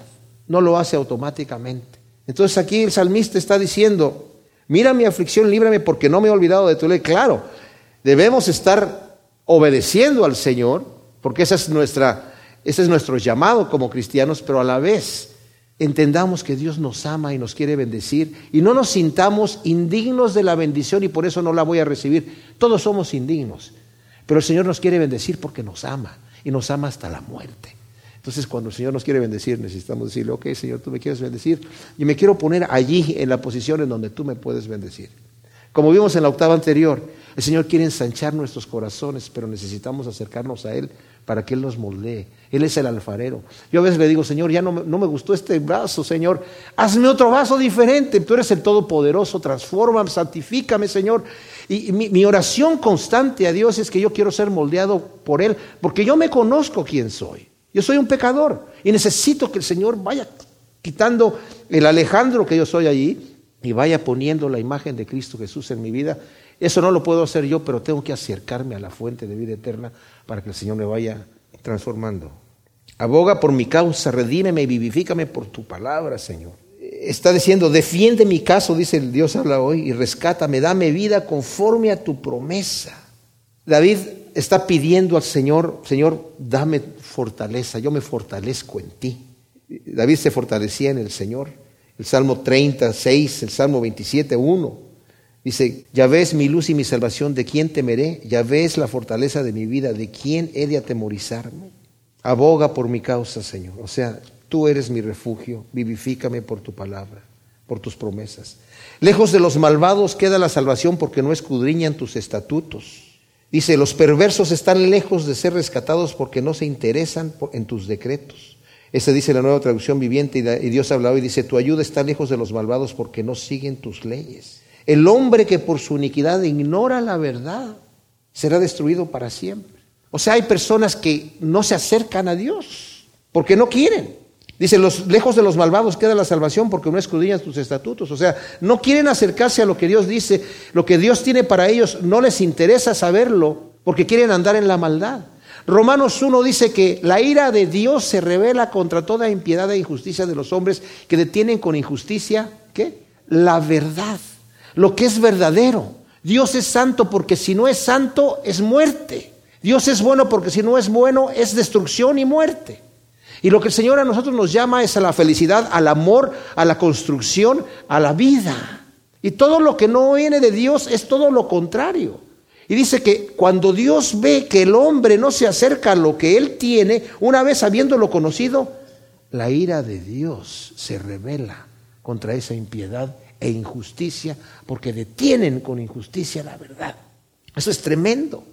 Speaker 1: no lo hace automáticamente. Entonces aquí el salmista está diciendo, mira mi aflicción, líbrame porque no me he olvidado de tu ley. Claro, debemos estar obedeciendo al Señor, porque esa es nuestra, ese es nuestro llamado como cristianos, pero a la vez entendamos que Dios nos ama y nos quiere bendecir y no nos sintamos indignos de la bendición y por eso no la voy a recibir. Todos somos indignos, pero el Señor nos quiere bendecir porque nos ama y nos ama hasta la muerte. Entonces, cuando el Señor nos quiere bendecir, necesitamos decirle, ok, Señor, tú me quieres bendecir y me quiero poner allí en la posición en donde tú me puedes bendecir. Como vimos en la octava anterior, el Señor quiere ensanchar nuestros corazones, pero necesitamos acercarnos a Él para que Él nos moldee. Él es el alfarero. Yo a veces le digo, Señor, ya no me, no me gustó este vaso, Señor, hazme otro vaso diferente. Tú eres el Todopoderoso, transfórmame, santifícame, Señor. Y mi, mi oración constante a Dios es que yo quiero ser moldeado por Él, porque yo me conozco quién soy. Yo soy un pecador y necesito que el Señor vaya quitando el Alejandro que yo soy allí y vaya poniendo la imagen de Cristo Jesús en mi vida. Eso no lo puedo hacer yo, pero tengo que acercarme a la fuente de vida eterna para que el Señor me vaya transformando. Aboga por mi causa, redímeme y vivifícame por tu palabra, Señor. Está diciendo, defiende mi caso, dice el Dios habla hoy, y rescátame, dame vida conforme a tu promesa. David está pidiendo al Señor, Señor, dame fortaleza, yo me fortalezco en ti. David se fortalecía en el Señor. El Salmo 36, el Salmo 27, 1. Dice, ya ves mi luz y mi salvación, ¿de quién temeré? Ya ves la fortaleza de mi vida, ¿de quién he de atemorizarme? Aboga por mi causa, Señor. O sea, tú eres mi refugio, vivifícame por tu palabra, por tus promesas. Lejos de los malvados queda la salvación porque no escudriñan tus estatutos. Dice, los perversos están lejos de ser rescatados porque no se interesan en tus decretos. Esa dice la nueva traducción viviente y Dios habla hoy, dice, tu ayuda está lejos de los malvados porque no siguen tus leyes. El hombre que por su iniquidad ignora la verdad será destruido para siempre. O sea, hay personas que no se acercan a Dios porque no quieren. Dice, los, lejos de los malvados queda la salvación porque no escudriñan tus estatutos. O sea, no quieren acercarse a lo que Dios dice, lo que Dios tiene para ellos, no les interesa saberlo porque quieren andar en la maldad. Romanos 1 dice que la ira de Dios se revela contra toda impiedad e injusticia de los hombres que detienen con injusticia, ¿qué? La verdad, lo que es verdadero. Dios es santo porque si no es santo es muerte. Dios es bueno porque si no es bueno es destrucción y muerte. Y lo que el Señor a nosotros nos llama es a la felicidad, al amor, a la construcción, a la vida. Y todo lo que no viene de Dios es todo lo contrario. Y dice que cuando Dios ve que el hombre no se acerca a lo que él tiene, una vez habiéndolo conocido, la ira de Dios se revela contra esa impiedad e injusticia, porque detienen con injusticia la verdad. Eso es tremendo.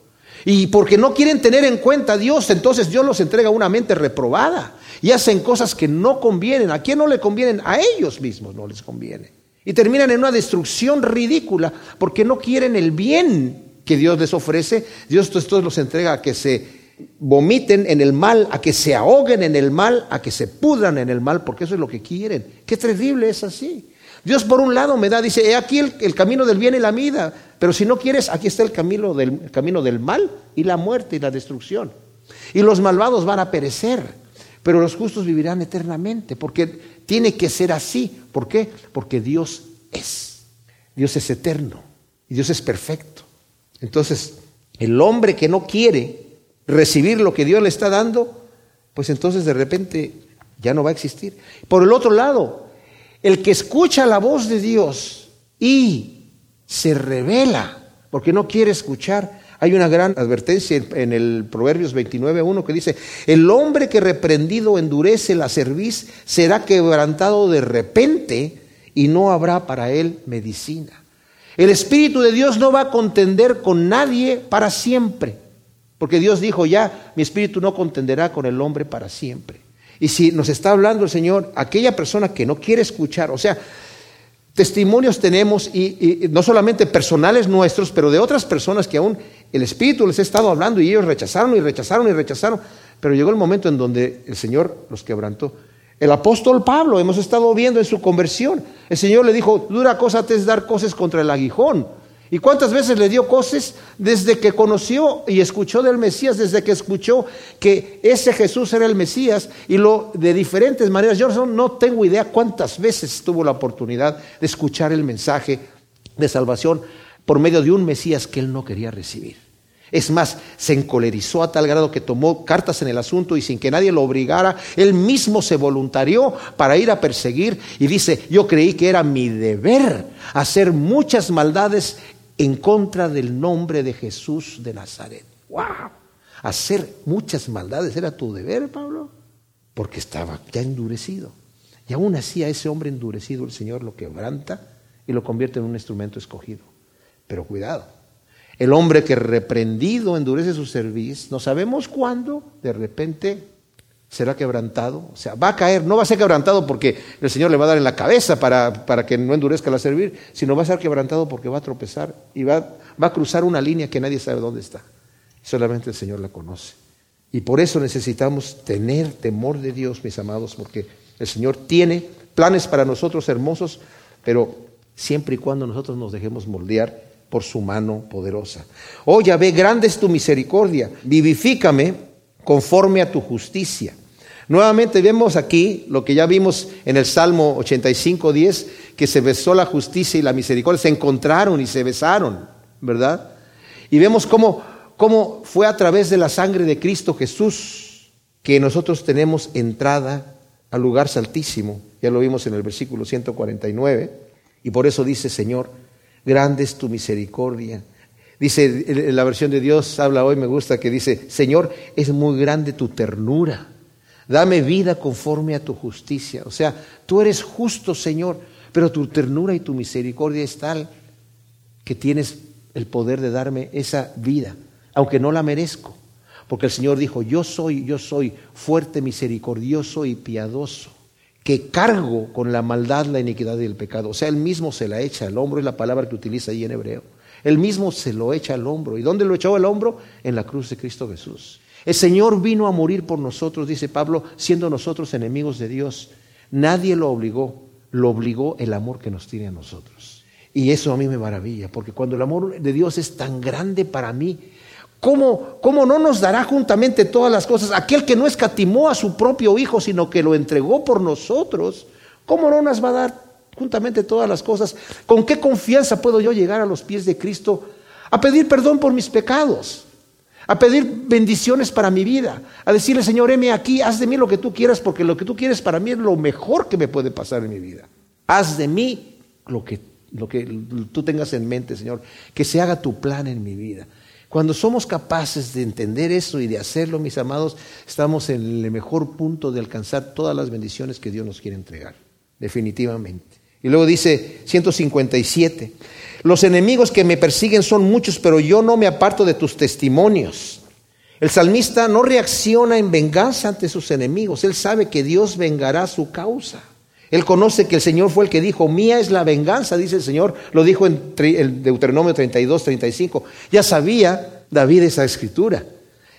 Speaker 1: Y porque no quieren tener en cuenta a Dios, entonces Dios los entrega una mente reprobada y hacen cosas que no convienen. ¿A quién no le convienen? A ellos mismos no les conviene. Y terminan en una destrucción ridícula porque no quieren el bien que Dios les ofrece. Dios los entrega a que se vomiten en el mal, a que se ahoguen en el mal, a que se pudran en el mal, porque eso es lo que quieren. Qué terrible es así. Dios por un lado me da, dice, he aquí el, camino del bien y la vida, pero si no quieres, aquí está el camino, del, camino del mal y la muerte y la destrucción. Y los malvados van a perecer, pero los justos vivirán eternamente, porque tiene que ser así. ¿Por qué? Porque Dios es. Dios es eterno y Dios es perfecto. Entonces, el hombre que no quiere recibir lo que Dios le está dando, pues entonces de repente ya no va a existir. Por el otro lado, el que escucha la voz de Dios y se revela porque no quiere escuchar. Hay una gran advertencia en el Proverbios 29.1 que dice, el hombre que reprendido endurece la cerviz será quebrantado de repente y no habrá para él medicina. El Espíritu de Dios no va a contender con nadie para siempre, porque Dios dijo ya, mi Espíritu no contenderá con el hombre para siempre. Y si nos está hablando el Señor, aquella persona que no quiere escuchar, o sea, testimonios tenemos, y, no solamente personales nuestros, pero de otras personas que aún el Espíritu les ha estado hablando y ellos rechazaron y rechazaron y rechazaron, pero llegó el momento en donde el Señor los quebrantó. El apóstol Pablo, hemos estado viendo en su conversión, el Señor le dijo, dura cosa te es dar cosas contra el aguijón. ¿Y cuántas veces le dio cosas desde que conoció y escuchó del Mesías, desde que escuchó que ese Jesús era el Mesías y lo de diferentes maneras? Yo no tengo idea cuántas veces tuvo la oportunidad de escuchar el mensaje de salvación por medio de un Mesías que él no quería recibir. Es más, se encolerizó a tal grado que tomó cartas en el asunto y sin que nadie lo obligara, él mismo se voluntarió para ir a perseguir y dice, yo creí que era mi deber hacer muchas maldades en contra del nombre de Jesús de Nazaret. ¡Wow! Hacer muchas maldades era tu deber, Pablo, porque estaba ya endurecido. Y aún así a ese hombre endurecido el Señor lo quebranta y lo convierte en un instrumento escogido. Pero cuidado, el hombre que reprendido endurece su servicio, no sabemos cuándo, de repente será quebrantado, o sea, va a caer, no va a ser quebrantado porque el Señor le va a dar en la cabeza para, para que no endurezca la servir, sino va a ser quebrantado porque va a tropezar y va, va a cruzar una línea que nadie sabe dónde está. Solamente el Señor la conoce. Y por eso necesitamos tener temor de Dios, mis amados, porque el Señor tiene planes para nosotros hermosos, pero siempre y cuando nosotros nos dejemos moldear por su mano poderosa. Oh ve grande es tu misericordia, vivifícame conforme a tu justicia. Nuevamente vemos aquí lo que ya vimos en el Salmo 85, 10, que se besó la justicia y la misericordia, se encontraron y se besaron, ¿verdad? Y vemos cómo, cómo fue a través de la sangre de Cristo Jesús que nosotros tenemos entrada al lugar santísimo. Ya lo vimos en el versículo 149. Y por eso dice, Señor, grande es tu misericordia. Dice, la versión de Dios habla hoy, me gusta, que dice, Señor, es muy grande tu ternura Dame vida conforme a tu justicia. O sea, tú eres justo, Señor, pero tu ternura y tu misericordia es tal que tienes el poder de darme esa vida, aunque no la merezco. Porque el Señor dijo, yo soy, yo soy fuerte, misericordioso y piadoso, que cargo con la maldad, la iniquidad y el pecado. O sea, Él mismo se la echa al hombro, es la palabra que utiliza ahí en hebreo. Él mismo se lo echa al hombro. ¿Y dónde lo echó al hombro? En la cruz de Cristo Jesús. El Señor vino a morir por nosotros, dice Pablo, siendo nosotros enemigos de Dios. Nadie lo obligó, lo obligó el amor que nos tiene a nosotros. Y eso a mí me maravilla, porque cuando el amor de Dios es tan grande para mí, ¿cómo, cómo no nos dará juntamente todas las cosas? Aquel que no escatimó a su propio Hijo, sino que lo entregó por nosotros, ¿cómo no nos va a dar juntamente todas las cosas? ¿Con qué confianza puedo yo llegar a los pies de Cristo a pedir perdón por mis pecados? A pedir bendiciones para mi vida, a decirle, Señor, heme aquí, haz de mí lo que tú quieras, porque lo que tú quieres para mí es lo mejor que me puede pasar en mi vida. Haz de mí lo que, lo que tú tengas en mente, Señor, que se haga tu plan en mi vida. Cuando somos capaces de entender eso y de hacerlo, mis amados, estamos en el mejor punto de alcanzar todas las bendiciones que Dios nos quiere entregar, definitivamente. Y luego dice 157, los enemigos que me persiguen son muchos, pero yo no me aparto de tus testimonios. El salmista no reacciona en venganza ante sus enemigos, él sabe que Dios vengará su causa. Él conoce que el Señor fue el que dijo, mía es la venganza, dice el Señor, lo dijo en el Deuteronomio 32, 35. Ya sabía David esa escritura.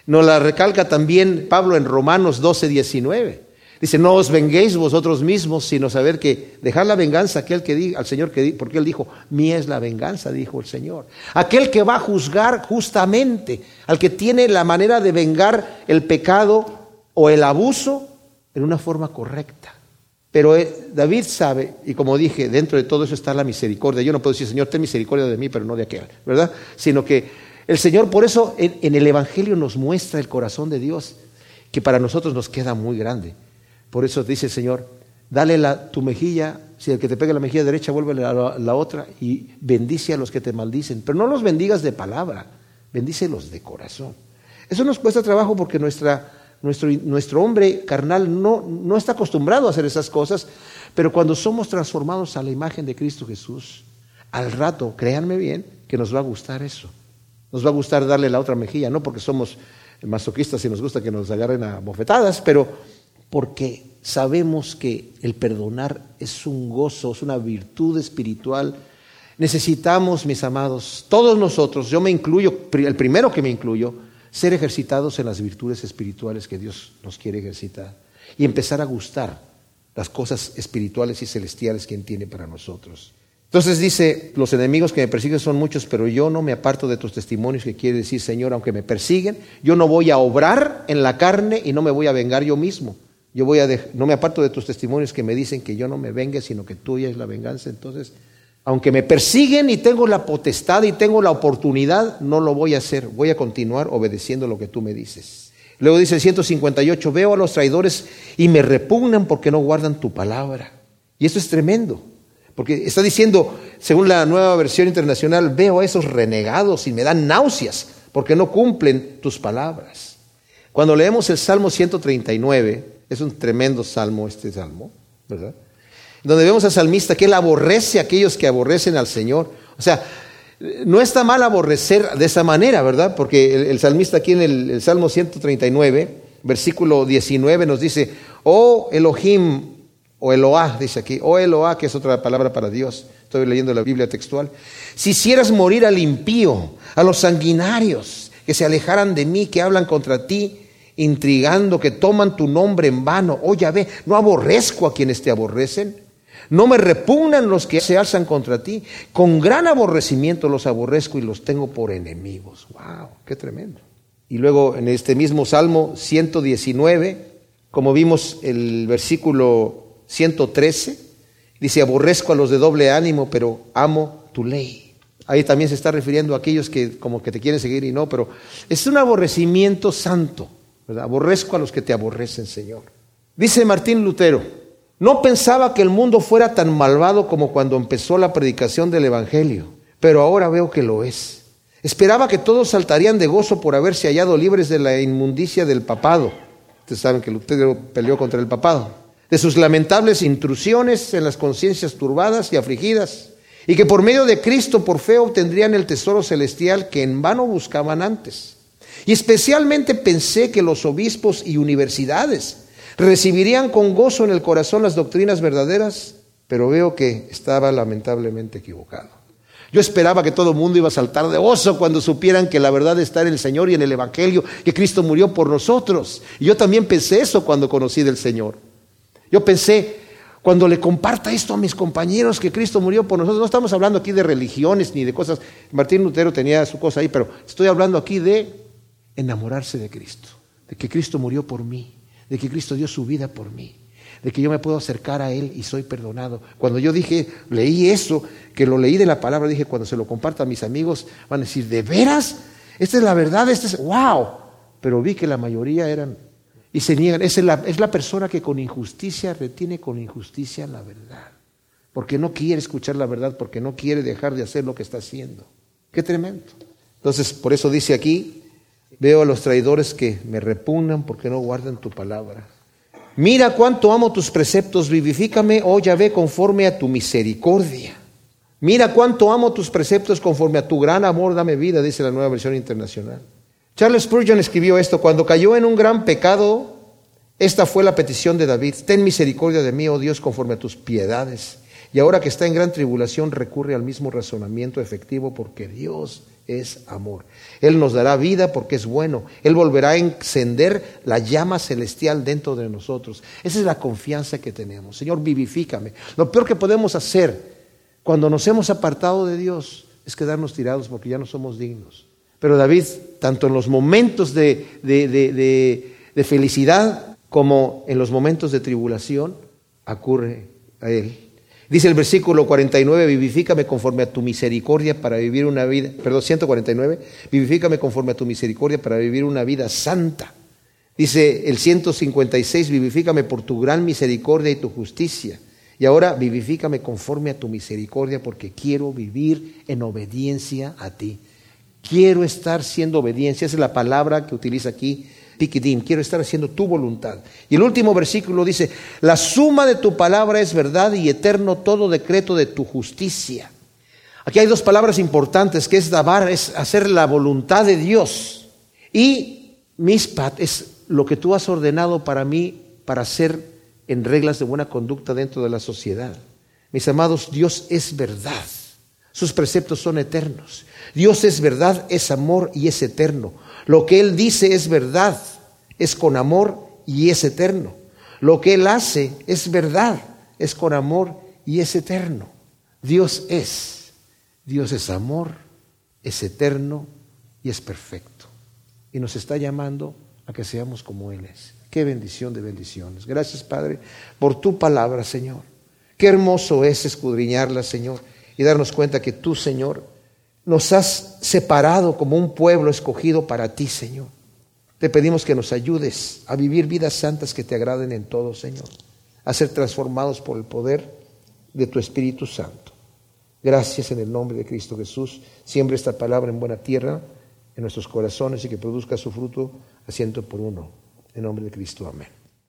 Speaker 1: Nos la recalca también Pablo en Romanos 12, 19. Dice, no os venguéis vosotros mismos, sino saber que dejar la venganza aquel que diga, al Señor que porque él dijo, mía es la venganza, dijo el Señor. Aquel que va a juzgar justamente, al que tiene la manera de vengar el pecado o el abuso en una forma correcta. Pero eh, David sabe, y como dije, dentro de todo eso está la misericordia. Yo no puedo decir, Señor, ten misericordia de mí, pero no de aquel, ¿verdad? Sino que el Señor, por eso en, el Evangelio nos muestra el corazón de Dios, que para nosotros nos queda muy grande. Por eso dice el Señor, dale la, tu mejilla, si el que te pega la mejilla derecha, vuelve la, la, otra y bendice a los que te maldicen. Pero no los bendigas de palabra, bendícelos de corazón. Eso nos cuesta trabajo porque nuestra nuestro, hombre carnal no, no está acostumbrado a hacer esas cosas, pero cuando somos transformados a la imagen de Cristo Jesús, al rato, créanme bien, que nos va a gustar eso. Nos va a gustar darle la otra mejilla, no porque somos masoquistas y nos gusta que nos agarren a bofetadas, pero porque sabemos que el perdonar es un gozo, es una virtud espiritual. Necesitamos, mis amados, todos nosotros, yo me incluyo, el primero que me incluyo, ser ejercitados en las virtudes espirituales que Dios nos quiere ejercitar y empezar a gustar las cosas espirituales y celestiales que Él tiene para nosotros. Entonces dice, los enemigos que me persiguen son muchos, pero yo no me aparto de tus testimonios, que quiere decir, Señor, aunque me persiguen, yo no voy a obrar en la carne y no me voy a vengar yo mismo. Yo voy a no me aparto de tus testimonios que me dicen que yo no me vengue, sino que tuya es la venganza. Entonces, aunque me persiguen y tengo la potestad y tengo la oportunidad, no lo voy a hacer. Voy a continuar obedeciendo lo que tú me dices. Luego dice el 158, veo a los traidores y me repugnan porque no guardan tu palabra. Y eso es tremendo, porque está diciendo, según la nueva versión internacional, veo a esos renegados y me dan náuseas porque no cumplen tus palabras. Cuando leemos el Salmo 139, es un tremendo salmo este salmo, ¿verdad? donde vemos al salmista que él aborrece a aquellos que aborrecen al Señor. O sea, no está mal aborrecer de esa manera, ¿verdad? Porque el, salmista aquí en el, Salmo 139, versículo 19, nos dice, oh Elohim, o Eloah, dice aquí, oh Eloah, que es otra palabra para Dios. Estoy leyendo la Biblia textual. Si hicieras morir al impío, a los sanguinarios, que se alejaran de mí, que hablan contra ti, intrigando, que toman tu nombre en vano. Oh ve, no aborrezco a quienes te aborrecen. No me repugnan los que se alzan contra ti. Con gran aborrecimiento los aborrezco y los tengo por enemigos. ¡Wow! ¡Qué tremendo! Y luego en este mismo Salmo 119, como vimos el versículo 113, dice, aborrezco a los de doble ánimo, pero amo tu ley. Ahí también se está refiriendo a aquellos que como que te quieren seguir y no, pero es un aborrecimiento santo. Aborrezco a los que te aborrecen, Señor. Dice Martín Lutero, no pensaba que el mundo fuera tan malvado como cuando empezó la predicación del Evangelio, pero ahora veo que lo es. Esperaba que todos saltarían de gozo por haberse hallado libres de la inmundicia del papado. Ustedes saben que Lutero peleó contra el papado. De sus lamentables intrusiones en las conciencias turbadas y afligidas. Y que por medio de Cristo por fe obtendrían el tesoro celestial que en vano buscaban antes. Y especialmente pensé que los obispos y universidades recibirían con gozo en el corazón las doctrinas verdaderas, pero veo que estaba lamentablemente equivocado. Yo esperaba que todo el mundo iba a saltar de gozo cuando supieran que la verdad está en el Señor y en el Evangelio, que Cristo murió por nosotros. Y yo también pensé eso cuando conocí del Señor. Yo pensé, cuando le comparta esto a mis compañeros, que Cristo murió por nosotros, no estamos hablando aquí de religiones ni de cosas. Martín Lutero tenía su cosa ahí, pero estoy hablando aquí de enamorarse de Cristo, de que Cristo murió por mí de que Cristo dio su vida por mí, de que yo me puedo acercar a Él y soy perdonado. Cuando yo dije, leí eso, que lo leí de la palabra, dije, cuando se lo comparto a mis amigos, van a decir, ¿de veras? Esta es la verdad, esta es, wow. Pero vi que la mayoría eran, y se niegan, es la, es la persona que con injusticia retiene con injusticia la verdad, porque no quiere escuchar la verdad, porque no quiere dejar de hacer lo que está haciendo. Qué tremendo. Entonces, por eso dice aquí, veo a los traidores que me repugnan porque no guardan tu palabra. Mira cuánto amo tus preceptos, vivifícame, oh Yahvé, conforme a tu misericordia. Mira cuánto amo tus preceptos conforme a tu gran amor, dame vida, dice la nueva versión internacional. Charles Spurgeon escribió esto, cuando cayó en un gran pecado, esta fue la petición de David, ten misericordia de mí, oh Dios, conforme a tus piedades. Y ahora que está en gran tribulación, recurre al mismo razonamiento efectivo porque Dios es amor. Él nos dará vida porque es bueno. Él volverá a encender la llama celestial dentro de nosotros. Esa es la confianza que tenemos. Señor, vivifícame. Lo peor que podemos hacer cuando nos hemos apartado de Dios es quedarnos tirados porque ya no somos dignos. Pero David, tanto en los momentos de, de felicidad como en los momentos de tribulación, acurre a Él. Dice el versículo 49, vivifícame conforme a tu misericordia para vivir una vida, perdón, 149, vivifícame conforme a tu misericordia para vivir una vida santa. Dice el 156, vivifícame por tu gran misericordia y tu justicia. Y ahora vivifícame conforme a tu misericordia porque quiero vivir en obediencia a ti. Quiero estar siendo obediencia, esa es la palabra que utiliza aquí Quiero estar haciendo tu voluntad. Y el último versículo dice, la suma de tu palabra es verdad y eterno todo decreto de tu justicia. Aquí hay dos palabras importantes, que es dabar, es hacer la voluntad de Dios. Y mispat es lo que tú has ordenado para mí para hacer en reglas de buena conducta dentro de la sociedad. Mis amados, Dios es verdad. Sus preceptos son eternos. Dios es verdad, es amor y es eterno. Lo que Él dice es verdad, es con amor y es eterno. Lo que Él hace es verdad, es con amor y es eterno. Dios es. Dios es amor, es eterno y es perfecto. Y nos está llamando a que seamos como Él es. Qué bendición de bendiciones. Gracias, Padre, por tu palabra, Señor. Qué hermoso es escudriñarla, Señor, y darnos cuenta que tú, Señor, nos has separado como un pueblo escogido para ti, Señor. Te pedimos que nos ayudes a vivir vidas santas que te agraden en todo, Señor, a ser transformados por el poder de tu Espíritu Santo. Gracias en el nombre de Cristo Jesús. Siempre esta palabra en buena tierra, en nuestros corazones y que produzca su fruto a ciento por uno. En nombre de Cristo, amén.